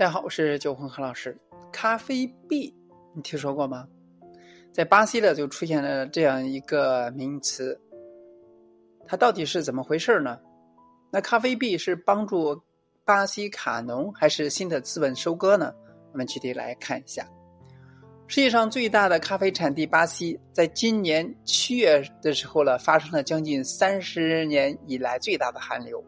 大家好，我是九红何老师。咖啡币，你听说过吗？在巴西呢，就出现了这样一个名词，它到底是怎么回事呢？那咖啡币是帮助巴西卡农，还是新的资本收割呢？我们具体来看一下。世界上最大的咖啡产地巴西，在今年七月的时候呢，发生了将近三十年以来最大的寒流，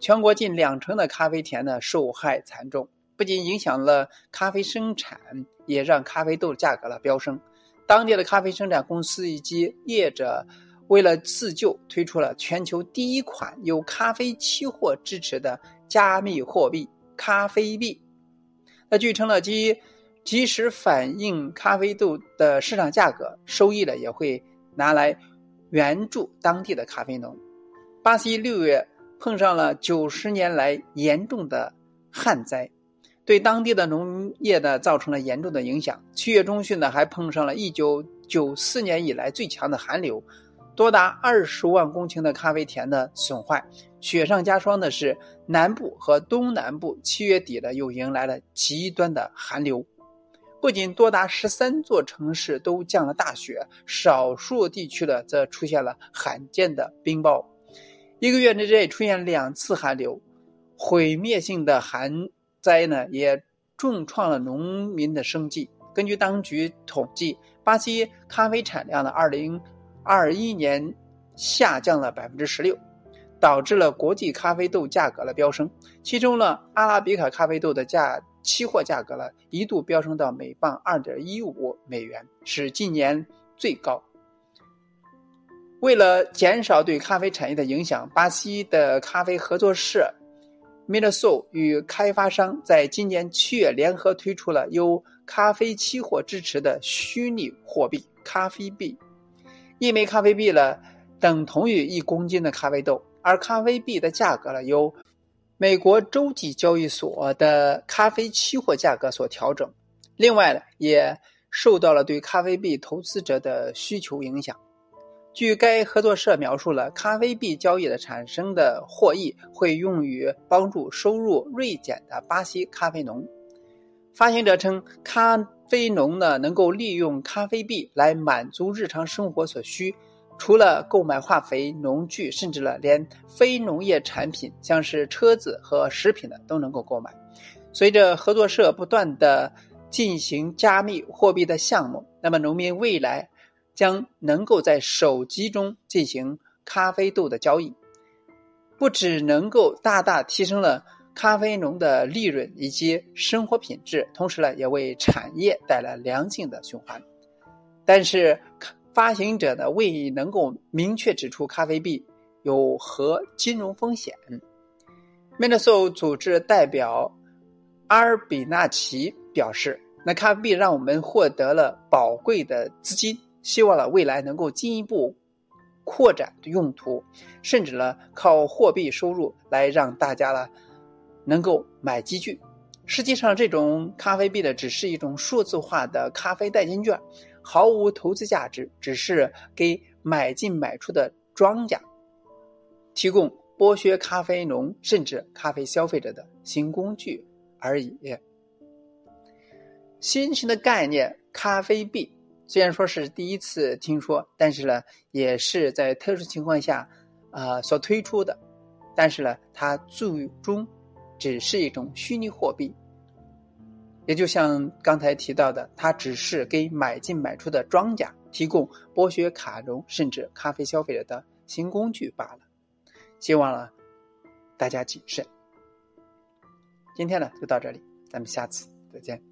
全国近两成的咖啡田呢受害惨重。不仅影响了咖啡生产，也让咖啡豆价格了飙升。当地的咖啡生产公司以及业者为了自救，推出了全球第一款由咖啡期货支持的加密货币——咖啡币。那据称呢，即及时反映咖啡豆的市场价格，收益呢也会拿来援助当地的咖啡农。巴西六月碰上了九十年来严重的旱灾。对当地的农业呢造成了严重的影响。七月中旬呢，还碰上了一九九四年以来最强的寒流，多达二十万公顷的咖啡田的损坏。雪上加霜的是，南部和东南部七月底呢又迎来了极端的寒流，不仅多达十三座城市都降了大雪，少数地区呢则出现了罕见的冰雹。一个月之内出现两次寒流，毁灭性的寒。灾呢也重创了农民的生计。根据当局统计，巴西咖啡产量呢，二零二一年下降了百分之十六，导致了国际咖啡豆价格的飙升。其中呢，阿拉比卡咖啡豆的价期货价格呢，一度飙升到每磅二点一五美元，是近年最高。为了减少对咖啡产业的影响，巴西的咖啡合作社。M i n s o 与开发商在今年七月联合推出了由咖啡期货支持的虚拟货币——咖啡币。一枚咖啡币呢，等同于一公斤的咖啡豆，而咖啡币的价格呢，由美国洲际交易所的咖啡期货价格所调整。另外呢，也受到了对咖啡币投资者的需求影响。据该合作社描述了咖啡币交易的产生的获益会用于帮助收入锐减的巴西咖啡农。发行者称，咖啡农呢能够利用咖啡币来满足日常生活所需，除了购买化肥、农具，甚至呢连非农业产品，像是车子和食品的都能够购买。随着合作社不断的进行加密货币的项目，那么农民未来。将能够在手机中进行咖啡豆的交易，不只能够大大提升了咖啡农的利润以及生活品质，同时呢，也为产业带来良性的循环。但是，发行者呢未能够明确指出咖啡币有何金融风险。m i n s o 组织代表阿尔比纳奇表示：“那咖啡币让我们获得了宝贵的资金。”希望呢，未来能够进一步扩展用途，甚至呢，靠货币收入来让大家呢能够买积聚。实际上，这种咖啡币呢，只是一种数字化的咖啡代金券，毫无投资价值，只是给买进买出的庄家提供剥削咖啡农甚至咖啡消费者的新工具而已。新型的概念，咖啡币。虽然说是第一次听说，但是呢，也是在特殊情况下，啊所推出的。但是呢，它最终只是一种虚拟货币，也就像刚才提到的，它只是给买进买出的庄家提供剥削卡农甚至咖啡消费者的新工具罢了。希望呢，大家谨慎。今天呢就到这里，咱们下次再见。